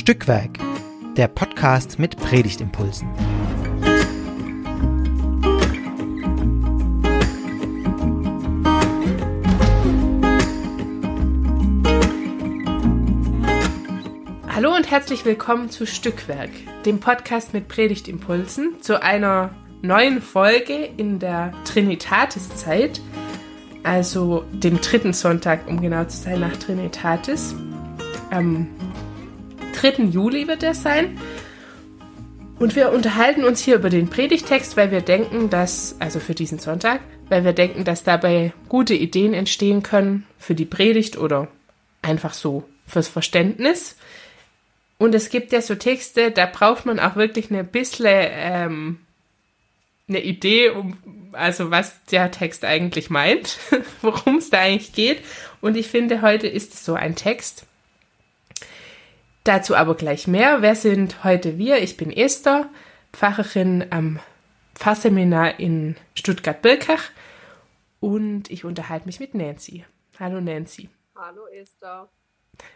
Stückwerk, der Podcast mit Predigtimpulsen. Hallo und herzlich willkommen zu Stückwerk, dem Podcast mit Predigtimpulsen, zu einer neuen Folge in der Trinitatiszeit, also dem dritten Sonntag, um genau zu sein, nach Trinitatis. Am 3. Juli wird er sein. Und wir unterhalten uns hier über den Predigtext, weil wir denken, dass, also für diesen Sonntag, weil wir denken, dass dabei gute Ideen entstehen können für die Predigt oder einfach so fürs Verständnis. Und es gibt ja so Texte, da braucht man auch wirklich eine bisschen ähm, eine Idee, um, also was der Text eigentlich meint, worum es da eigentlich geht. Und ich finde, heute ist es so ein Text. Dazu aber gleich mehr. Wer sind heute wir? Ich bin Esther, Pfarrerin am Pfarrseminar in Stuttgart-Birkach und ich unterhalte mich mit Nancy. Hallo Nancy. Hallo Esther.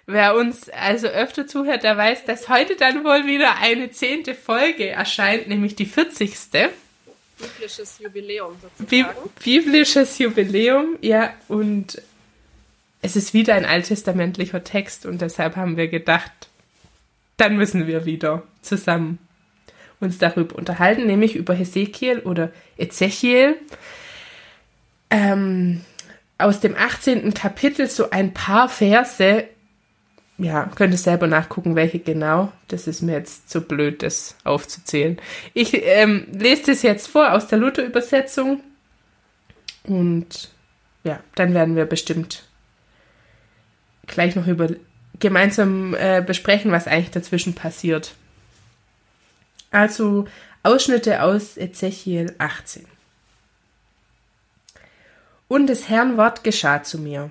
Wer uns also öfter zuhört, der weiß, dass heute dann wohl wieder eine zehnte Folge erscheint, nämlich die 40. Biblisches Jubiläum sozusagen. Biblisches Jubiläum, ja, und es ist wieder ein alttestamentlicher Text und deshalb haben wir gedacht, dann müssen wir wieder zusammen uns darüber unterhalten, nämlich über Hesekiel oder Ezechiel. Ähm, aus dem 18. Kapitel so ein paar Verse ja, könnt ihr selber nachgucken, welche genau. Das ist mir jetzt zu blöd, das aufzuzählen. Ich ähm, lese das jetzt vor aus der Luther-Übersetzung. Und ja, dann werden wir bestimmt gleich noch über gemeinsam äh, besprechen, was eigentlich dazwischen passiert. Also Ausschnitte aus Ezechiel 18. Und des Herrn Wort geschah zu mir.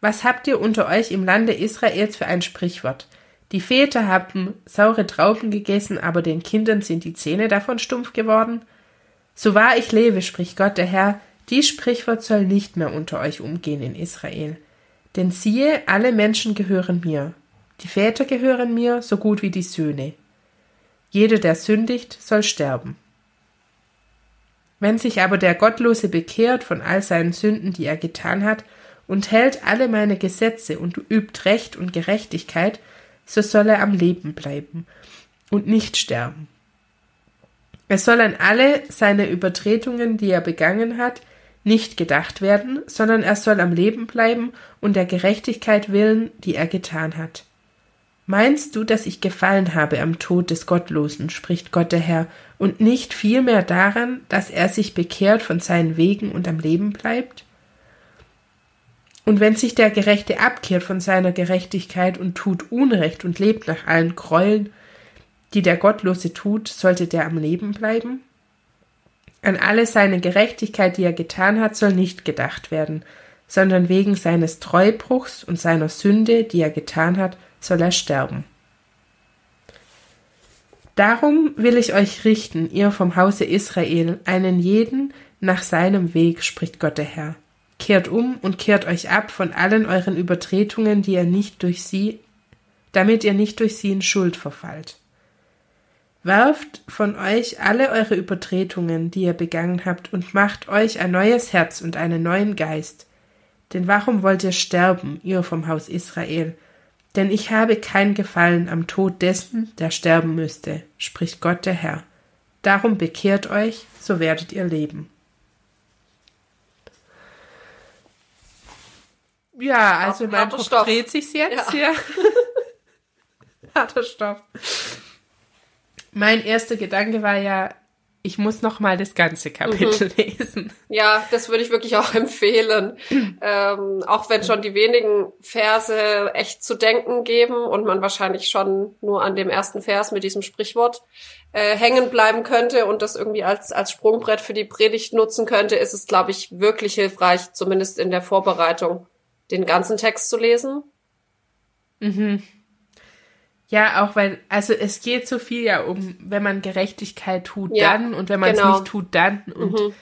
Was habt ihr unter euch im Lande Israels für ein Sprichwort? Die Väter haben saure Trauben gegessen, aber den Kindern sind die Zähne davon stumpf geworden? So wahr ich lebe, spricht Gott der Herr, dies Sprichwort soll nicht mehr unter euch umgehen in Israel. Denn siehe, alle Menschen gehören mir. Die Väter gehören mir, so gut wie die Söhne. Jeder, der sündigt, soll sterben. Wenn sich aber der Gottlose bekehrt von all seinen Sünden, die er getan hat, und hält alle meine Gesetze und übt Recht und Gerechtigkeit, so soll er am Leben bleiben und nicht sterben. Es soll an alle seine Übertretungen, die er begangen hat, nicht gedacht werden, sondern er soll am Leben bleiben und der Gerechtigkeit willen, die er getan hat. Meinst du, dass ich gefallen habe am Tod des Gottlosen, spricht Gott der Herr, und nicht vielmehr daran, dass er sich bekehrt von seinen Wegen und am Leben bleibt? Und wenn sich der Gerechte abkehrt von seiner Gerechtigkeit und tut Unrecht und lebt nach allen Gräueln, die der Gottlose tut, sollte der am Leben bleiben? An alle seine Gerechtigkeit, die er getan hat, soll nicht gedacht werden, sondern wegen seines Treubruchs und seiner Sünde, die er getan hat, soll er sterben. Darum will ich euch richten, ihr vom Hause Israel, einen jeden nach seinem Weg, spricht Gott der Herr. Kehrt um und kehrt euch ab von allen euren Übertretungen, die ihr nicht durch sie, damit ihr nicht durch sie in Schuld verfallt. Werft von euch alle eure Übertretungen, die ihr begangen habt, und macht euch ein neues Herz und einen neuen Geist. Denn warum wollt ihr sterben, ihr vom Haus Israel? Denn ich habe kein Gefallen am Tod dessen, der sterben müsste, spricht Gott der Herr. Darum bekehrt euch, so werdet ihr leben. Ja, also mein Kopf dreht sich jetzt ja. hier. Harter Stoff. Mein erster Gedanke war ja, ich muss noch mal das ganze Kapitel mhm. lesen. Ja, das würde ich wirklich auch empfehlen. ähm, auch wenn schon die wenigen Verse echt zu denken geben und man wahrscheinlich schon nur an dem ersten Vers mit diesem Sprichwort äh, hängen bleiben könnte und das irgendwie als, als Sprungbrett für die Predigt nutzen könnte, ist es, glaube ich, wirklich hilfreich, zumindest in der Vorbereitung den ganzen Text zu lesen. Mhm. Ja, auch weil, also es geht so viel ja um, wenn man Gerechtigkeit tut, ja, dann und wenn man es genau. nicht tut, dann. Und mhm.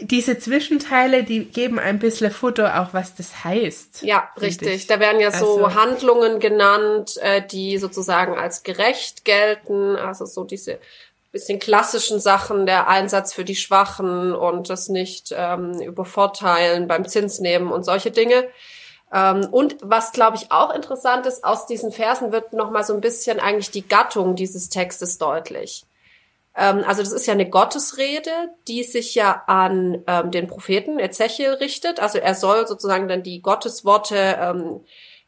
diese Zwischenteile, die geben ein bisschen Futter auch, was das heißt. Ja, richtig. Ich. Da werden ja so also, Handlungen genannt, äh, die sozusagen als gerecht gelten. Also so diese bisschen klassischen Sachen, der Einsatz für die Schwachen und das nicht ähm, übervorteilen beim Zinsnehmen und solche Dinge. Ähm, und was, glaube ich, auch interessant ist, aus diesen Versen wird nochmal so ein bisschen eigentlich die Gattung dieses Textes deutlich. Ähm, also das ist ja eine Gottesrede, die sich ja an ähm, den Propheten Ezechiel richtet. Also er soll sozusagen dann die Gottesworte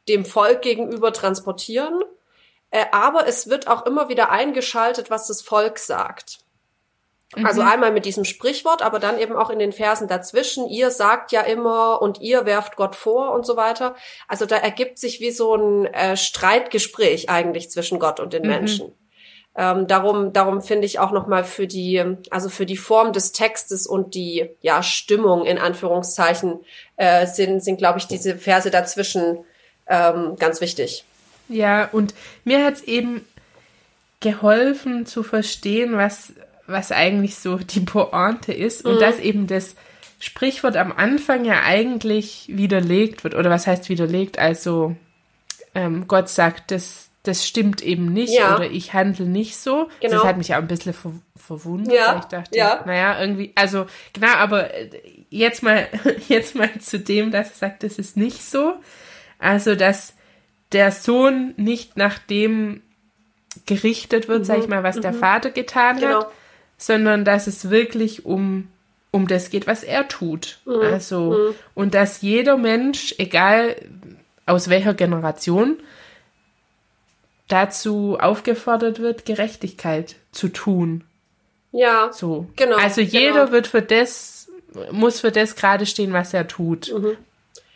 dem Volk gegenüber transportieren. Äh, aber es wird auch immer wieder eingeschaltet, was das Volk sagt. Mhm. Also einmal mit diesem Sprichwort, aber dann eben auch in den Versen dazwischen. Ihr sagt ja immer und ihr werft Gott vor und so weiter. Also da ergibt sich wie so ein äh, Streitgespräch eigentlich zwischen Gott und den mhm. Menschen. Ähm, darum, darum finde ich auch nochmal für die, also für die Form des Textes und die ja Stimmung in Anführungszeichen äh, sind, sind glaube ich diese Verse dazwischen ähm, ganz wichtig. Ja, und mir hat es eben geholfen zu verstehen, was was eigentlich so die Pointe ist und mhm. dass eben das Sprichwort am Anfang ja eigentlich widerlegt wird oder was heißt widerlegt? Also ähm, Gott sagt, das das stimmt eben nicht ja. oder ich handle nicht so. Genau. Das hat mich auch ein bisschen ver verwundert, ja. weil ich dachte, ja. naja, irgendwie, also genau, aber äh, jetzt mal, jetzt mal zu dem, dass er sagt, das ist nicht so. Also, dass der Sohn nicht nach dem gerichtet wird, mhm. sag ich mal, was mhm. der Vater getan genau. hat, sondern dass es wirklich um um das geht, was er tut. Mhm. Also mhm. und dass jeder Mensch, egal aus welcher Generation, dazu aufgefordert wird, Gerechtigkeit zu tun. Ja. So. Genau. Also jeder genau. wird für das, muss für das gerade stehen, was er tut. Mhm.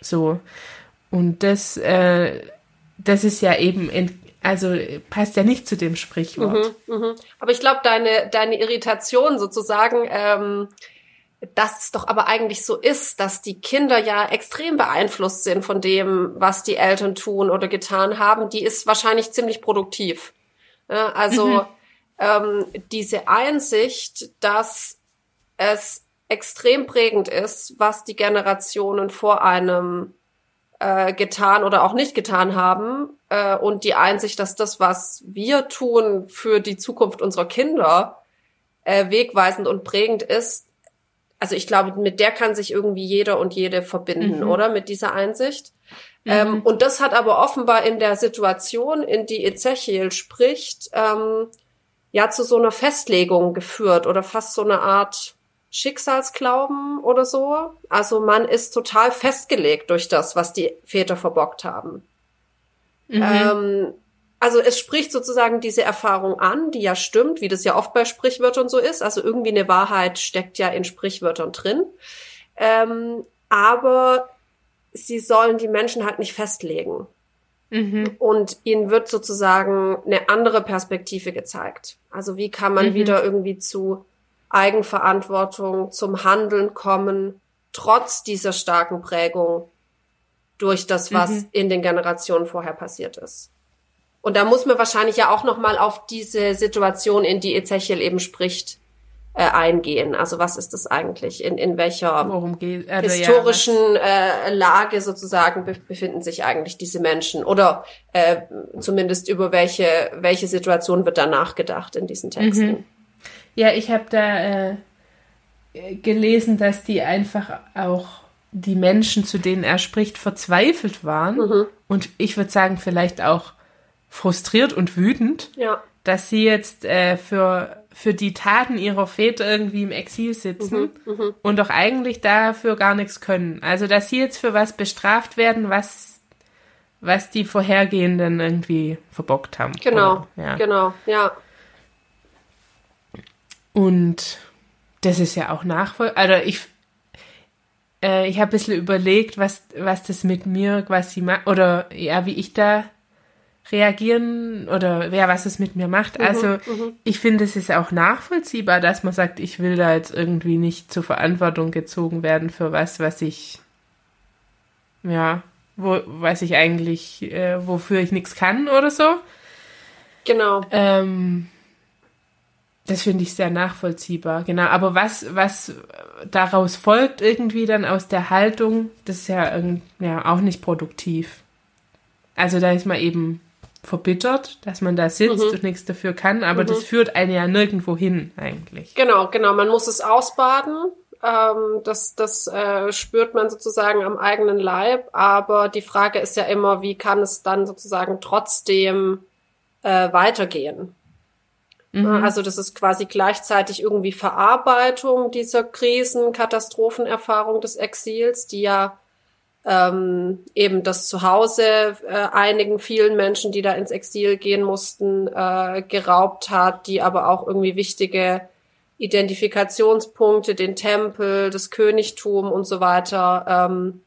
So. Und das, äh, das ist ja eben, also passt ja nicht zu dem Sprichwort. Mhm, mh. Aber ich glaube, deine, deine Irritation sozusagen, ähm, dass es doch aber eigentlich so ist, dass die Kinder ja extrem beeinflusst sind von dem, was die Eltern tun oder getan haben, die ist wahrscheinlich ziemlich produktiv. Ja, also mhm. ähm, diese Einsicht, dass es extrem prägend ist, was die Generationen vor einem äh, getan oder auch nicht getan haben äh, und die Einsicht, dass das, was wir tun für die Zukunft unserer Kinder, äh, wegweisend und prägend ist, also ich glaube, mit der kann sich irgendwie jeder und jede verbinden, mhm. oder? Mit dieser Einsicht. Mhm. Ähm, und das hat aber offenbar in der Situation, in die Ezechiel spricht, ähm, ja zu so einer Festlegung geführt oder fast so eine Art Schicksalsglauben oder so. Also man ist total festgelegt durch das, was die Väter verbockt haben. Mhm. Ähm, also es spricht sozusagen diese Erfahrung an, die ja stimmt, wie das ja oft bei Sprichwörtern so ist. Also irgendwie eine Wahrheit steckt ja in Sprichwörtern drin. Ähm, aber sie sollen die Menschen halt nicht festlegen. Mhm. Und ihnen wird sozusagen eine andere Perspektive gezeigt. Also wie kann man mhm. wieder irgendwie zu Eigenverantwortung, zum Handeln kommen, trotz dieser starken Prägung durch das, was mhm. in den Generationen vorher passiert ist. Und da muss man wahrscheinlich ja auch noch mal auf diese Situation, in die Ezechiel eben spricht, äh, eingehen. Also was ist das eigentlich? In, in welcher geht, äh, historischen ja, äh, Lage sozusagen be befinden sich eigentlich diese Menschen? Oder äh, zumindest über welche, welche Situation wird da nachgedacht in diesen Texten? Mhm. Ja, ich habe da äh, gelesen, dass die einfach auch die Menschen, zu denen er spricht, verzweifelt waren. Mhm. Und ich würde sagen, vielleicht auch frustriert und wütend, ja. dass sie jetzt äh, für, für die Taten ihrer Väter irgendwie im Exil sitzen mhm, mhm, und doch eigentlich dafür gar nichts können. Also, dass sie jetzt für was bestraft werden, was, was die Vorhergehenden irgendwie verbockt haben. Genau, oder, ja. genau, ja. Und das ist ja auch nachvollziehbar. Also ich, äh, ich habe ein bisschen überlegt, was, was das mit mir quasi macht, oder ja, wie ich da reagieren oder wer was es mit mir macht. Mhm, also mhm. ich finde, es ist auch nachvollziehbar, dass man sagt, ich will da jetzt irgendwie nicht zur Verantwortung gezogen werden für was, was ich ja, wo, was ich eigentlich, äh, wofür ich nichts kann oder so. Genau. Ähm, das finde ich sehr nachvollziehbar, genau. Aber was, was daraus folgt irgendwie dann aus der Haltung, das ist ja, ja auch nicht produktiv. Also da ist man eben verbittert, dass man da sitzt mhm. und nichts dafür kann, aber mhm. das führt einen ja nirgendwo hin eigentlich. Genau, genau. Man muss es ausbaden. Ähm, das das äh, spürt man sozusagen am eigenen Leib. Aber die Frage ist ja immer, wie kann es dann sozusagen trotzdem äh, weitergehen? Mhm. Also das ist quasi gleichzeitig irgendwie Verarbeitung dieser Krisen, Katastrophenerfahrung des Exils, die ja ähm, eben das Zuhause äh, einigen vielen Menschen, die da ins Exil gehen mussten, äh, geraubt hat, die aber auch irgendwie wichtige Identifikationspunkte, den Tempel, das Königtum und so weiter ähm, äh,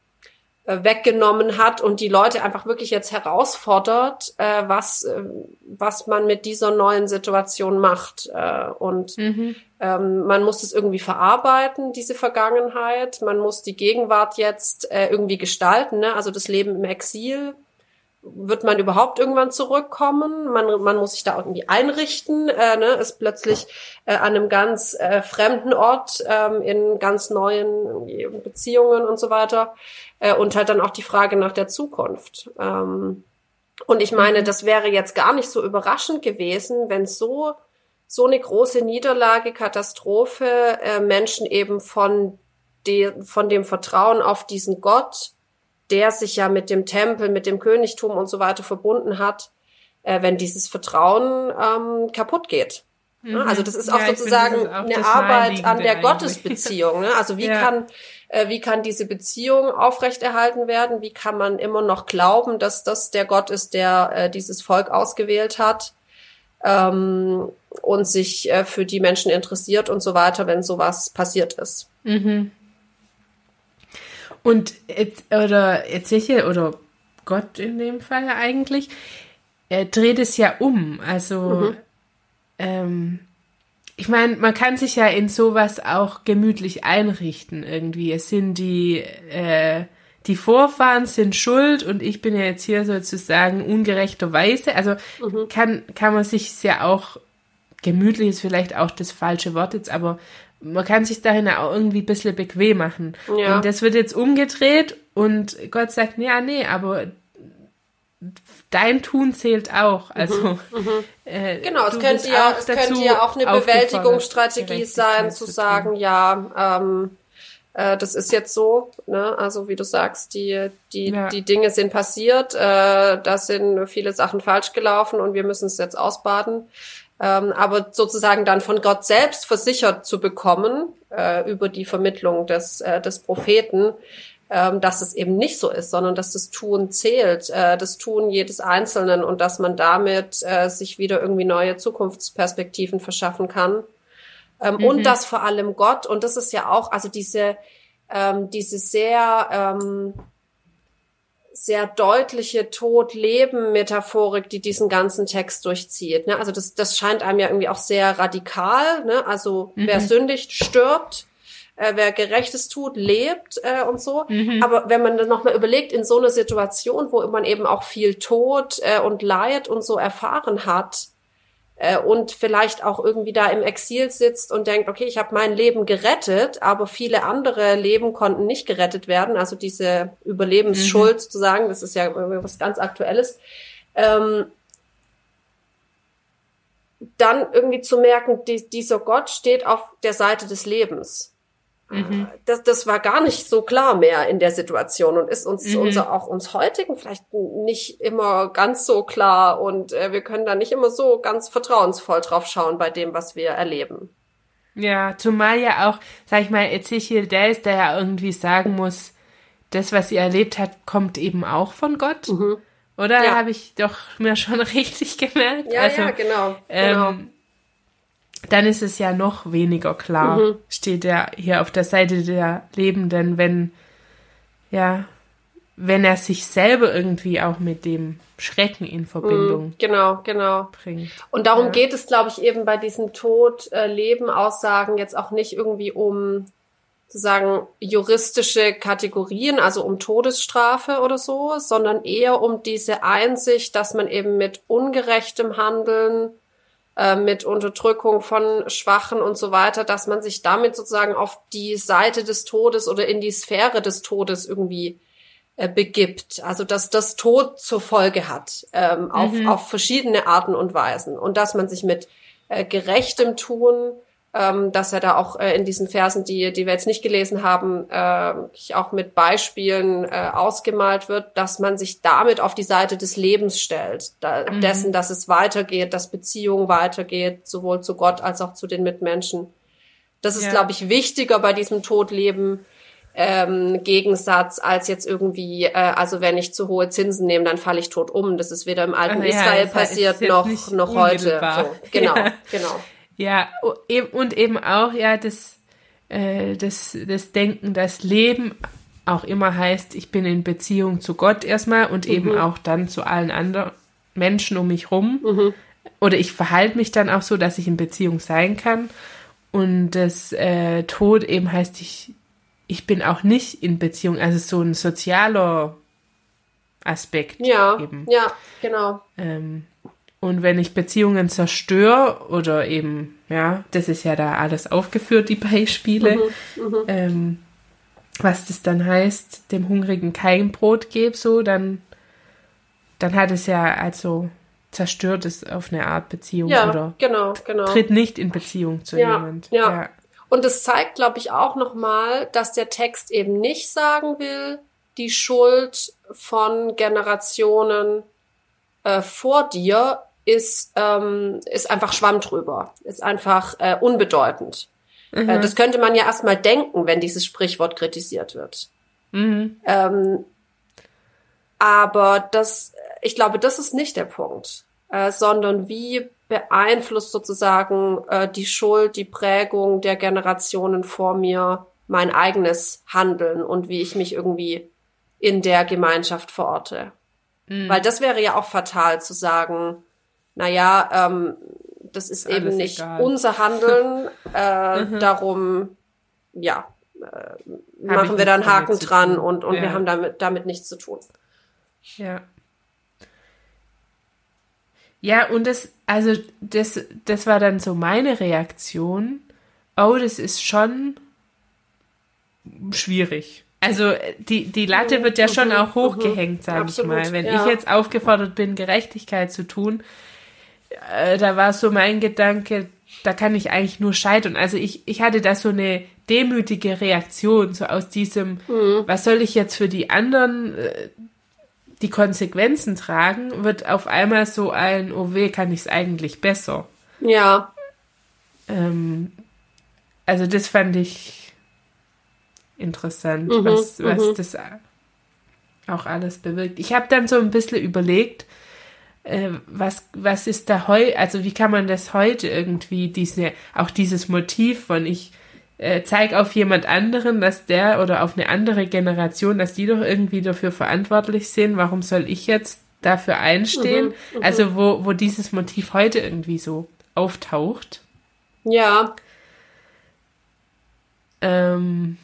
weggenommen hat und die Leute einfach wirklich jetzt herausfordert, äh, was, äh, was man mit dieser neuen Situation macht. Äh, und mhm. ähm, man muss es irgendwie verarbeiten, diese Vergangenheit. Man muss die Gegenwart jetzt äh, irgendwie gestalten, ne? also das Leben im Exil wird man überhaupt irgendwann zurückkommen? Man, man muss sich da irgendwie einrichten, äh, ne? ist plötzlich äh, an einem ganz äh, fremden Ort, ähm, in ganz neuen Beziehungen und so weiter. Äh, und halt dann auch die Frage nach der Zukunft. Ähm, und ich meine, mhm. das wäre jetzt gar nicht so überraschend gewesen, wenn so so eine große Niederlage, Katastrophe äh, Menschen eben von, de, von dem Vertrauen auf diesen Gott der sich ja mit dem Tempel, mit dem Königtum und so weiter verbunden hat, äh, wenn dieses Vertrauen ähm, kaputt geht. Mhm. Also das ist auch ja, sozusagen finde, auch eine Arbeit an der eigentlich. Gottesbeziehung. Ne? Also wie ja. kann äh, wie kann diese Beziehung aufrechterhalten werden? Wie kann man immer noch glauben, dass das der Gott ist, der äh, dieses Volk ausgewählt hat ähm, und sich äh, für die Menschen interessiert und so weiter, wenn sowas passiert ist? Mhm. Und oder Ezechiel oder Gott in dem Fall eigentlich, er dreht es ja um. Also mhm. ähm, ich meine, man kann sich ja in sowas auch gemütlich einrichten irgendwie. Es sind die äh, die Vorfahren sind schuld und ich bin ja jetzt hier sozusagen ungerechterweise. Also mhm. kann kann man sich ja auch gemütlich ist vielleicht auch das falsche Wort jetzt, aber man kann sich dahin auch irgendwie ein bisschen bequem machen. Ja. Und das wird jetzt umgedreht und Gott sagt, ja, nee, aber dein Tun zählt auch. Also mhm, mhm. Äh, genau, es könnte ja, es könnte ja auch eine Bewältigungsstrategie sein, zu sagen, ja, ähm, äh, das ist jetzt so, ne? Also wie du sagst, die die ja. die Dinge sind passiert, äh, da sind viele Sachen falsch gelaufen und wir müssen es jetzt ausbaden ähm, aber sozusagen dann von Gott selbst versichert zu bekommen äh, über die Vermittlung des, äh, des Propheten, ähm, dass es eben nicht so ist, sondern dass das Tun zählt, äh, das Tun jedes Einzelnen und dass man damit äh, sich wieder irgendwie neue Zukunftsperspektiven verschaffen kann. Ähm, mhm. Und dass vor allem Gott, und das ist ja auch, also diese, ähm, diese sehr ähm, sehr deutliche Tod-Leben-Metaphorik, die diesen ganzen Text durchzieht. Ne? Also das, das scheint einem ja irgendwie auch sehr radikal. Ne? Also mhm. wer sündigt, stirbt. Äh, wer Gerechtes tut, lebt äh, und so. Mhm. Aber wenn man dann nochmal überlegt, in so einer Situation, wo man eben auch viel Tod äh, und Leid und so erfahren hat, äh, und vielleicht auch irgendwie da im Exil sitzt und denkt, okay, ich habe mein Leben gerettet, aber viele andere Leben konnten nicht gerettet werden. Also diese Überlebensschuld mhm. sozusagen, das ist ja was ganz Aktuelles. Ähm, dann irgendwie zu merken, die, dieser Gott steht auf der Seite des Lebens. Mhm. Das, das war gar nicht so klar mehr in der Situation und ist uns mhm. unser, auch uns heutigen vielleicht nicht immer ganz so klar und äh, wir können da nicht immer so ganz vertrauensvoll drauf schauen bei dem, was wir erleben. Ja, zumal ja auch, sag ich mal, Ezechiel der ist, der ja irgendwie sagen muss, das, was sie erlebt hat, kommt eben auch von Gott. Mhm. Oder ja. habe ich doch mir schon richtig gemerkt? Ja, also, ja, genau. Ähm, genau dann ist es ja noch weniger klar, mhm. steht er hier auf der Seite der Lebenden, wenn, ja, wenn er sich selber irgendwie auch mit dem Schrecken in Verbindung mhm, genau, genau. bringt. Und darum ja. geht es, glaube ich, eben bei diesen Tod-Leben-Aussagen jetzt auch nicht irgendwie um sozusagen juristische Kategorien, also um Todesstrafe oder so, sondern eher um diese Einsicht, dass man eben mit ungerechtem Handeln äh, mit Unterdrückung von Schwachen und so weiter, dass man sich damit sozusagen auf die Seite des Todes oder in die Sphäre des Todes irgendwie äh, begibt. Also dass das Tod zur Folge hat, ähm, auf, mhm. auf verschiedene Arten und Weisen. Und dass man sich mit äh, gerechtem Tun ähm, dass er da auch äh, in diesen Versen, die, die wir jetzt nicht gelesen haben, äh, auch mit Beispielen äh, ausgemalt wird, dass man sich damit auf die Seite des Lebens stellt, da, mhm. dessen, dass es weitergeht, dass Beziehung weitergeht, sowohl zu Gott als auch zu den Mitmenschen. Das ist, ja. glaube ich, wichtiger bei diesem Todleben ähm, Gegensatz als jetzt irgendwie, äh, also wenn ich zu hohe Zinsen nehme, dann falle ich tot um. Das ist weder im alten also, Israel ja, passiert noch noch heute. So, genau, ja. genau. Ja, und eben auch, ja, das, äh, das, das Denken, das Leben auch immer heißt, ich bin in Beziehung zu Gott erstmal und mhm. eben auch dann zu allen anderen Menschen um mich rum. Mhm. Oder ich verhalte mich dann auch so, dass ich in Beziehung sein kann. Und das äh, Tod eben heißt, ich, ich bin auch nicht in Beziehung. Also so ein sozialer Aspekt. Ja, eben. ja, genau. Ähm, und wenn ich Beziehungen zerstöre oder eben, ja, das ist ja da alles aufgeführt, die Beispiele, mhm, mhm, ähm, was das dann heißt, dem Hungrigen kein Brot gebe, so, dann, dann hat es ja also zerstört es auf eine Art Beziehung ja, oder genau, genau. tritt nicht in Beziehung zu ja, jemand. Ja. ja. Und es zeigt, glaube ich, auch nochmal, dass der Text eben nicht sagen will, die Schuld von Generationen äh, vor dir ist, ähm, ist einfach Schwamm drüber, ist einfach äh, unbedeutend. Mhm. Äh, das könnte man ja erstmal denken, wenn dieses Sprichwort kritisiert wird. Mhm. Ähm, aber das, ich glaube, das ist nicht der Punkt, äh, sondern wie beeinflusst sozusagen äh, die Schuld, die Prägung der Generationen vor mir mein eigenes Handeln und wie ich mich irgendwie in der Gemeinschaft verorte. Mhm. Weil das wäre ja auch fatal zu sagen, naja, ähm, das ist, ist eben nicht egal. unser Handeln, äh, mhm. darum, ja, äh, machen wir da einen Haken dran und, und ja. wir haben damit, damit nichts zu tun. Ja. Ja, und das, also das, das war dann so meine Reaktion. Oh, das ist schon schwierig. Also die, die Latte wird ja schon mhm. auch hochgehängt, sage ich mal. Wenn ja. ich jetzt aufgefordert bin, Gerechtigkeit zu tun, äh, da war so mein Gedanke, da kann ich eigentlich nur scheitern. Also ich, ich hatte da so eine demütige Reaktion, so aus diesem, mhm. was soll ich jetzt für die anderen äh, die Konsequenzen tragen, wird auf einmal so ein, oh weh, kann ich es eigentlich besser. Ja. Ähm, also das fand ich interessant, mhm, was, was mhm. das auch alles bewirkt. Ich habe dann so ein bisschen überlegt, äh, was, was ist da heu, also wie kann man das heute irgendwie, diese, auch dieses Motiv von ich äh, zeige auf jemand anderen, dass der oder auf eine andere Generation, dass die doch irgendwie dafür verantwortlich sind, warum soll ich jetzt dafür einstehen? Mhm, mhm. also wo, wo dieses Motiv heute irgendwie so auftaucht. Ja. Ähm,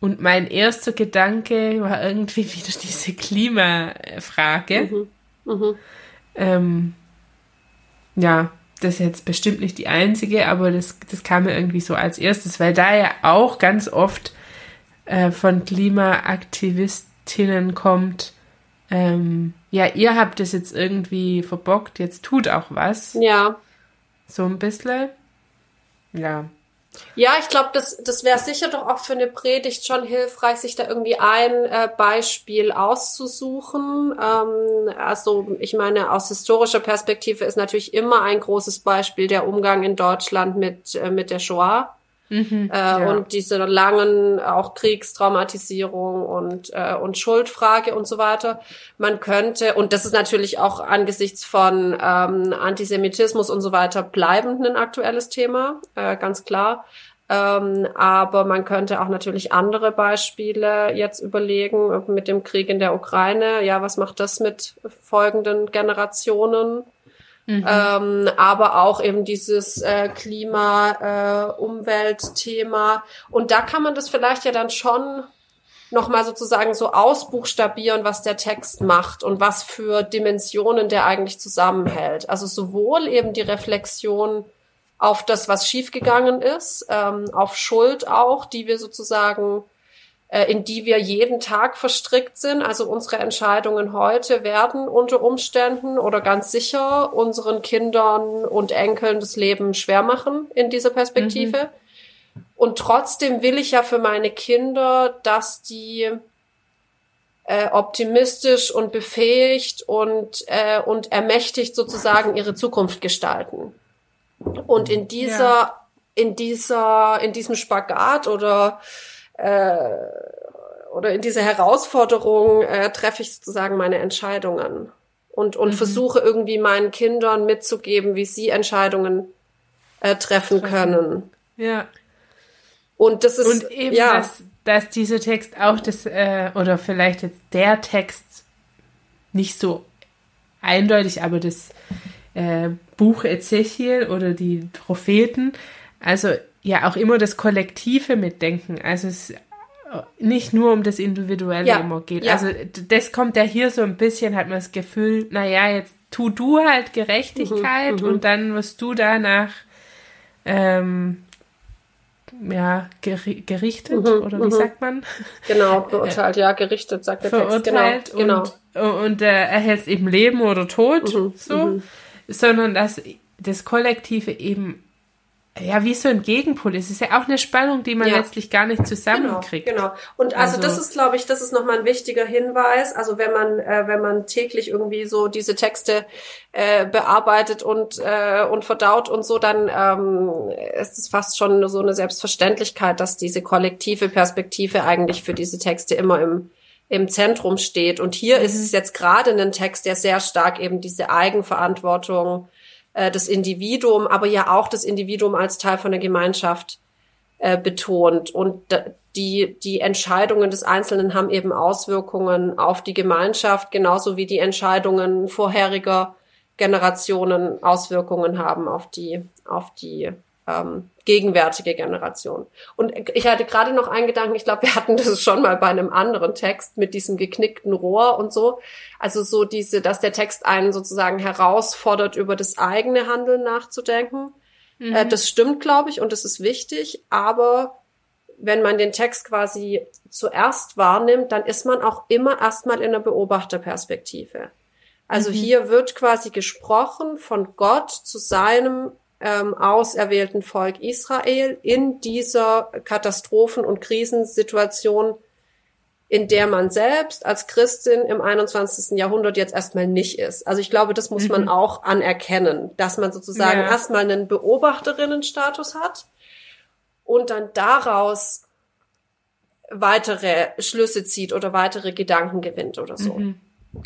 und mein erster Gedanke war irgendwie wieder diese Klimafrage. Mhm. Mhm. Ähm, ja, das ist jetzt bestimmt nicht die einzige, aber das, das kam mir irgendwie so als erstes, weil da ja auch ganz oft äh, von Klimaaktivistinnen kommt, ähm, ja, ihr habt das jetzt irgendwie verbockt, jetzt tut auch was. Ja. So ein bisschen. Ja. Ja, ich glaube, das, das wäre sicher doch auch für eine Predigt schon hilfreich, sich da irgendwie ein äh, Beispiel auszusuchen. Ähm, also ich meine, aus historischer Perspektive ist natürlich immer ein großes Beispiel der Umgang in Deutschland mit, äh, mit der Shoah. Mhm, äh, ja. Und diese langen auch Kriegstraumatisierung und, äh, und Schuldfrage und so weiter. Man könnte, und das ist natürlich auch angesichts von ähm, Antisemitismus und so weiter bleibend ein aktuelles Thema, äh, ganz klar. Ähm, aber man könnte auch natürlich andere Beispiele jetzt überlegen mit dem Krieg in der Ukraine. Ja, was macht das mit folgenden Generationen? Mhm. Ähm, aber auch eben dieses äh, Klima, äh, Umweltthema. Und da kann man das vielleicht ja dann schon nochmal sozusagen so ausbuchstabieren, was der Text macht und was für Dimensionen der eigentlich zusammenhält. Also sowohl eben die Reflexion auf das, was schiefgegangen ist, ähm, auf Schuld auch, die wir sozusagen, äh, in die wir jeden Tag verstrickt sind. Also unsere Entscheidungen heute werden unter Umständen oder ganz sicher unseren Kindern und Enkeln das Leben schwer machen in dieser Perspektive. Mhm. Und trotzdem will ich ja für meine Kinder, dass die äh, optimistisch und befähigt und, äh, und ermächtigt sozusagen ihre Zukunft gestalten. Und in dieser, ja. in dieser, in diesem Spagat oder äh, oder in dieser Herausforderung äh, treffe ich sozusagen meine Entscheidungen und und mhm. versuche irgendwie meinen Kindern mitzugeben, wie sie Entscheidungen äh, treffen können. Ja. Und das ist und eben, ja. dass, dass dieser Text auch das, äh, oder vielleicht jetzt der Text nicht so eindeutig, aber das äh, Buch Ezechiel oder die Propheten, also ja auch immer das Kollektive mitdenken. Also es nicht nur um das Individuelle ja, immer geht. Ja. Also das kommt ja hier so ein bisschen, hat man das Gefühl, naja, jetzt tu du halt Gerechtigkeit mhm, mhm. und dann wirst du danach ähm, ja, gerichtet mhm, oder wie mhm. sagt man? Genau, beurteilt, ja, gerichtet, sagt der Text. Genau, genau. Und, und äh, erhältst eben Leben oder Tod, mhm, so, mhm. sondern dass das Kollektive eben ja, wie so ein Gegenpol ist. Es ist ja auch eine Spannung, die man ja. letztlich gar nicht zusammenkriegt. Genau, genau. Und also, also das ist, glaube ich, das ist nochmal ein wichtiger Hinweis. Also wenn man, äh, wenn man täglich irgendwie so diese Texte äh, bearbeitet und, äh, und verdaut und so, dann ähm, ist es fast schon so eine Selbstverständlichkeit, dass diese kollektive Perspektive eigentlich für diese Texte immer im im Zentrum steht. Und hier mhm. ist es jetzt gerade ein Text, der sehr stark eben diese Eigenverantwortung äh, das Individuum, aber ja auch das Individuum als Teil von der Gemeinschaft äh, betont. Und die, die Entscheidungen des Einzelnen haben eben Auswirkungen auf die Gemeinschaft, genauso wie die Entscheidungen vorheriger Generationen Auswirkungen haben auf die, auf die ähm, gegenwärtige Generation. Und ich hatte gerade noch einen Gedanken, ich glaube, wir hatten das schon mal bei einem anderen Text mit diesem geknickten Rohr und so. Also so diese, dass der Text einen sozusagen herausfordert, über das eigene Handeln nachzudenken. Mhm. Äh, das stimmt, glaube ich, und das ist wichtig, aber wenn man den Text quasi zuerst wahrnimmt, dann ist man auch immer erstmal in der Beobachterperspektive. Also mhm. hier wird quasi gesprochen von Gott zu seinem ähm, auserwählten Volk Israel in dieser Katastrophen- und Krisensituation, in der man selbst als Christin im 21. Jahrhundert jetzt erstmal nicht ist. Also ich glaube, das muss mhm. man auch anerkennen, dass man sozusagen ja. erstmal einen Beobachterinnenstatus hat und dann daraus weitere Schlüsse zieht oder weitere Gedanken gewinnt oder so. Mhm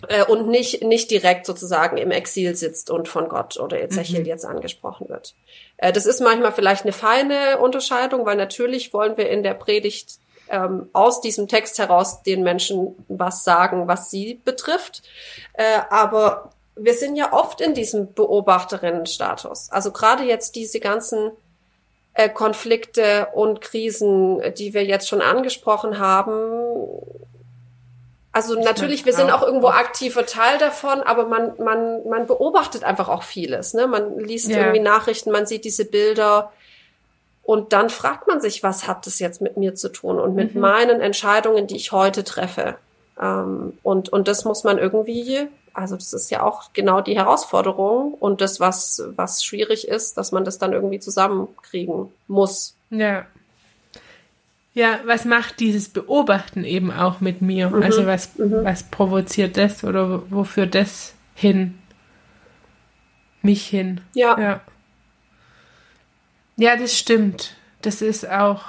äh, und nicht, nicht direkt sozusagen im Exil sitzt und von Gott oder Ezechiel mhm. jetzt angesprochen wird. Äh, das ist manchmal vielleicht eine feine Unterscheidung, weil natürlich wollen wir in der Predigt ähm, aus diesem Text heraus den Menschen was sagen, was sie betrifft. Äh, aber wir sind ja oft in diesem Beobachterinnenstatus. Also gerade jetzt diese ganzen äh, Konflikte und Krisen, die wir jetzt schon angesprochen haben, also ich natürlich, wir sind auch irgendwo aktiver Teil davon, aber man, man, man beobachtet einfach auch vieles. Ne? Man liest ja. irgendwie Nachrichten, man sieht diese Bilder und dann fragt man sich, was hat das jetzt mit mir zu tun und mit mhm. meinen Entscheidungen, die ich heute treffe. Ähm, und, und das muss man irgendwie, also das ist ja auch genau die Herausforderung und das, was, was schwierig ist, dass man das dann irgendwie zusammenkriegen muss. Ja. Ja, was macht dieses Beobachten eben auch mit mir? Mhm. Also was, mhm. was provoziert das oder wo führt das hin? Mich hin. Ja. ja. Ja, das stimmt. Das ist auch.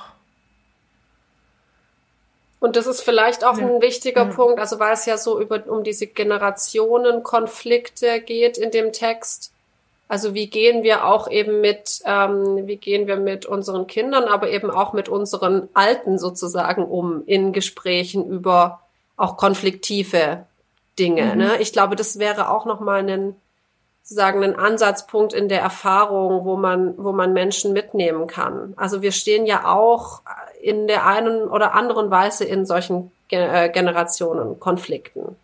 Und das ist vielleicht auch ja. ein wichtiger ja. Punkt, also weil es ja so über, um diese Generationenkonflikte geht in dem Text also wie gehen wir auch eben mit, ähm, wie gehen wir mit unseren Kindern, aber eben auch mit unseren Alten sozusagen um in Gesprächen über auch konfliktive Dinge. Mhm. Ne? Ich glaube, das wäre auch nochmal ein sozusagen ein Ansatzpunkt in der Erfahrung, wo man, wo man Menschen mitnehmen kann. Also wir stehen ja auch in der einen oder anderen Weise in solchen äh, Generationen Konflikten.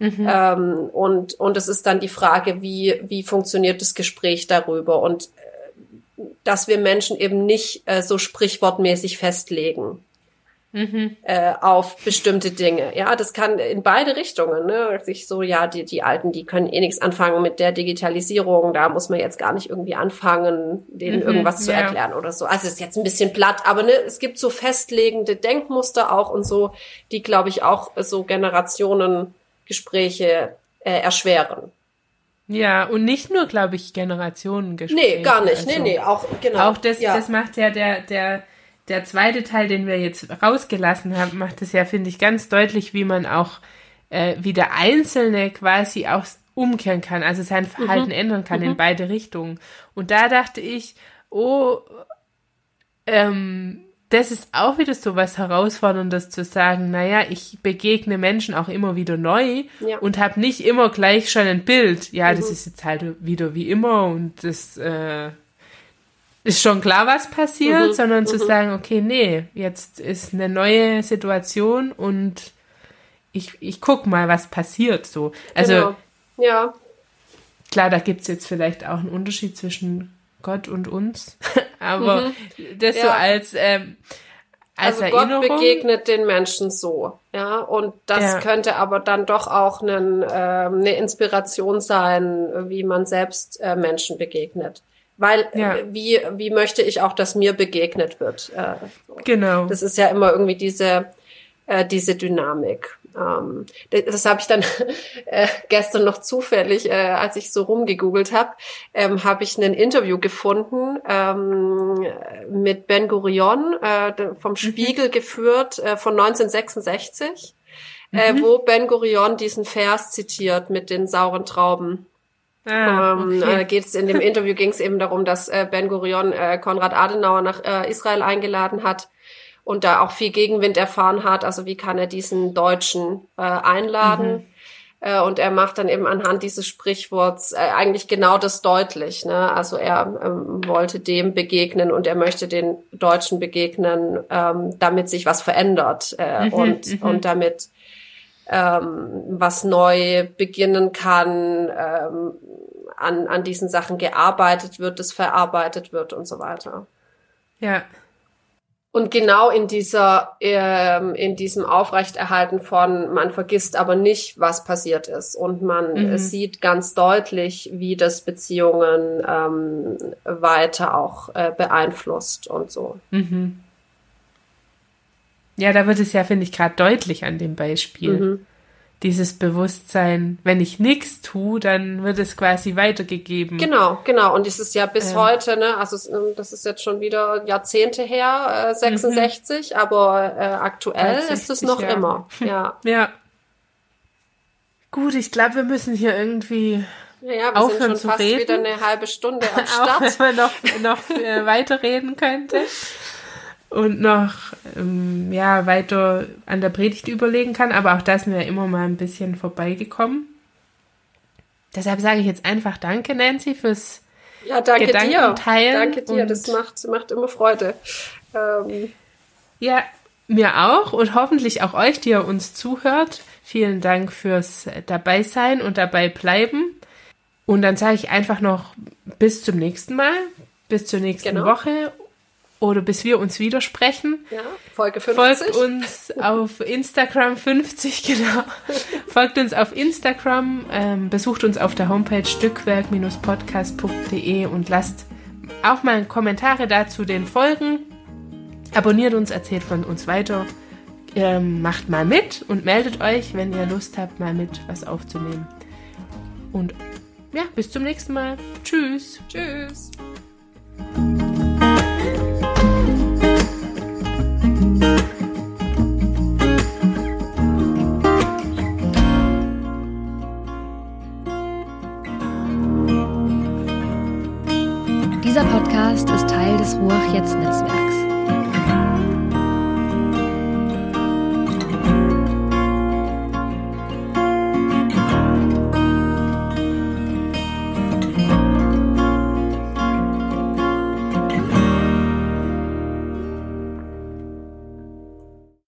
Mhm. Ähm, und, und es ist dann die Frage, wie, wie funktioniert das Gespräch darüber und äh, dass wir Menschen eben nicht äh, so sprichwortmäßig festlegen. Mhm. Äh, auf bestimmte Dinge. Ja, das kann in beide Richtungen. Ne? Sich so, ja, die, die Alten, die können eh nichts anfangen mit der Digitalisierung. Da muss man jetzt gar nicht irgendwie anfangen, denen mhm, irgendwas zu ja. erklären oder so. Also ist jetzt ein bisschen platt, aber ne, es gibt so festlegende Denkmuster auch und so, die, glaube ich, auch so Generationengespräche äh, erschweren. Ja, und nicht nur, glaube ich, Generationengespräche. Nee, gar nicht. Also, nee, nee, auch, genau. Auch das, ja. das macht ja der, der der zweite Teil, den wir jetzt rausgelassen haben, macht es ja, finde ich, ganz deutlich, wie man auch, äh, wie der Einzelne quasi auch umkehren kann, also sein Verhalten mhm. ändern kann mhm. in beide Richtungen. Und da dachte ich, oh, ähm, das ist auch wieder so was Herausforderndes zu sagen, naja, ich begegne Menschen auch immer wieder neu ja. und habe nicht immer gleich schon ein Bild. Ja, mhm. das ist jetzt halt wieder wie immer und das äh, ist schon klar, was passiert, mhm, sondern zu mhm. sagen, okay, nee, jetzt ist eine neue Situation und ich, ich guck mal, was passiert so. Also, genau. ja. Klar, da gibt's jetzt vielleicht auch einen Unterschied zwischen Gott und uns, aber mhm. das ja. so als, ähm, als also Erinnerung. Gott begegnet den Menschen so, ja, und das ja. könnte aber dann doch auch einen, äh, eine Inspiration sein, wie man selbst äh, Menschen begegnet. Weil ja. Äh, wie, wie möchte ich auch, dass mir begegnet wird? Äh, so. Genau. Das ist ja immer irgendwie diese, äh, diese Dynamik. Ähm, das, habe ich dann äh, gestern noch zufällig, äh, als ich so rumgegoogelt habe, ähm, habe ich ein Interview gefunden ähm, mit Ben Gurion äh, vom mhm. Spiegel mhm. geführt äh, von 1966, äh, mhm. äh, wo Ben Gurion diesen Vers zitiert mit den sauren Trauben. Ah, ähm, okay. äh, geht's in dem Interview ging es eben darum, dass äh, Ben Gurion äh, Konrad Adenauer nach äh, Israel eingeladen hat und da auch viel Gegenwind erfahren hat. Also wie kann er diesen Deutschen äh, einladen? Mhm. Äh, und er macht dann eben anhand dieses Sprichworts äh, eigentlich genau das deutlich. Ne? Also er ähm, wollte dem begegnen und er möchte den Deutschen begegnen, ähm, damit sich was verändert äh, mhm, und, mhm. und damit ähm, was neu beginnen kann, ähm, an, an diesen Sachen gearbeitet wird, es verarbeitet wird und so weiter. Ja. Und genau in dieser, ähm, in diesem Aufrechterhalten von, man vergisst aber nicht, was passiert ist und man mhm. sieht ganz deutlich, wie das Beziehungen ähm, weiter auch äh, beeinflusst und so. Mhm. Ja, da wird es ja, finde ich, gerade deutlich an dem Beispiel. Mhm. Dieses Bewusstsein, wenn ich nichts tue, dann wird es quasi weitergegeben. Genau, genau. Und es ist ja bis ähm. heute, ne, also ähm, das ist jetzt schon wieder Jahrzehnte her, äh, 66, mhm. aber äh, aktuell ist es noch Jahre. immer. Ja. ja. Gut, ich glaube, wir müssen hier irgendwie ja, ja, wir aufhören sind schon fast reden. wieder eine halbe Stunde am Start. Auch wenn man noch, noch äh, weiterreden könnte und noch ähm, ja, weiter an der Predigt überlegen kann. Aber auch da sind wir immer mal ein bisschen vorbeigekommen. Deshalb sage ich jetzt einfach Danke, Nancy, fürs ja, danke Gedankenteilen. Dir. Danke dir, das macht, macht immer Freude. Ähm. Ja, mir auch und hoffentlich auch euch, die ihr uns zuhört. Vielen Dank fürs Dabeisein und dabei bleiben. Und dann sage ich einfach noch bis zum nächsten Mal, bis zur nächsten genau. Woche oder bis wir uns widersprechen. Ja, Folge 50. Folgt uns auf Instagram 50, genau. Folgt uns auf Instagram, ähm, besucht uns auf der Homepage stückwerk-podcast.de und lasst auch mal Kommentare dazu den Folgen. Abonniert uns, erzählt von uns weiter. Ähm, macht mal mit und meldet euch, wenn ihr Lust habt, mal mit was aufzunehmen. Und ja, bis zum nächsten Mal. Tschüss. Tschüss.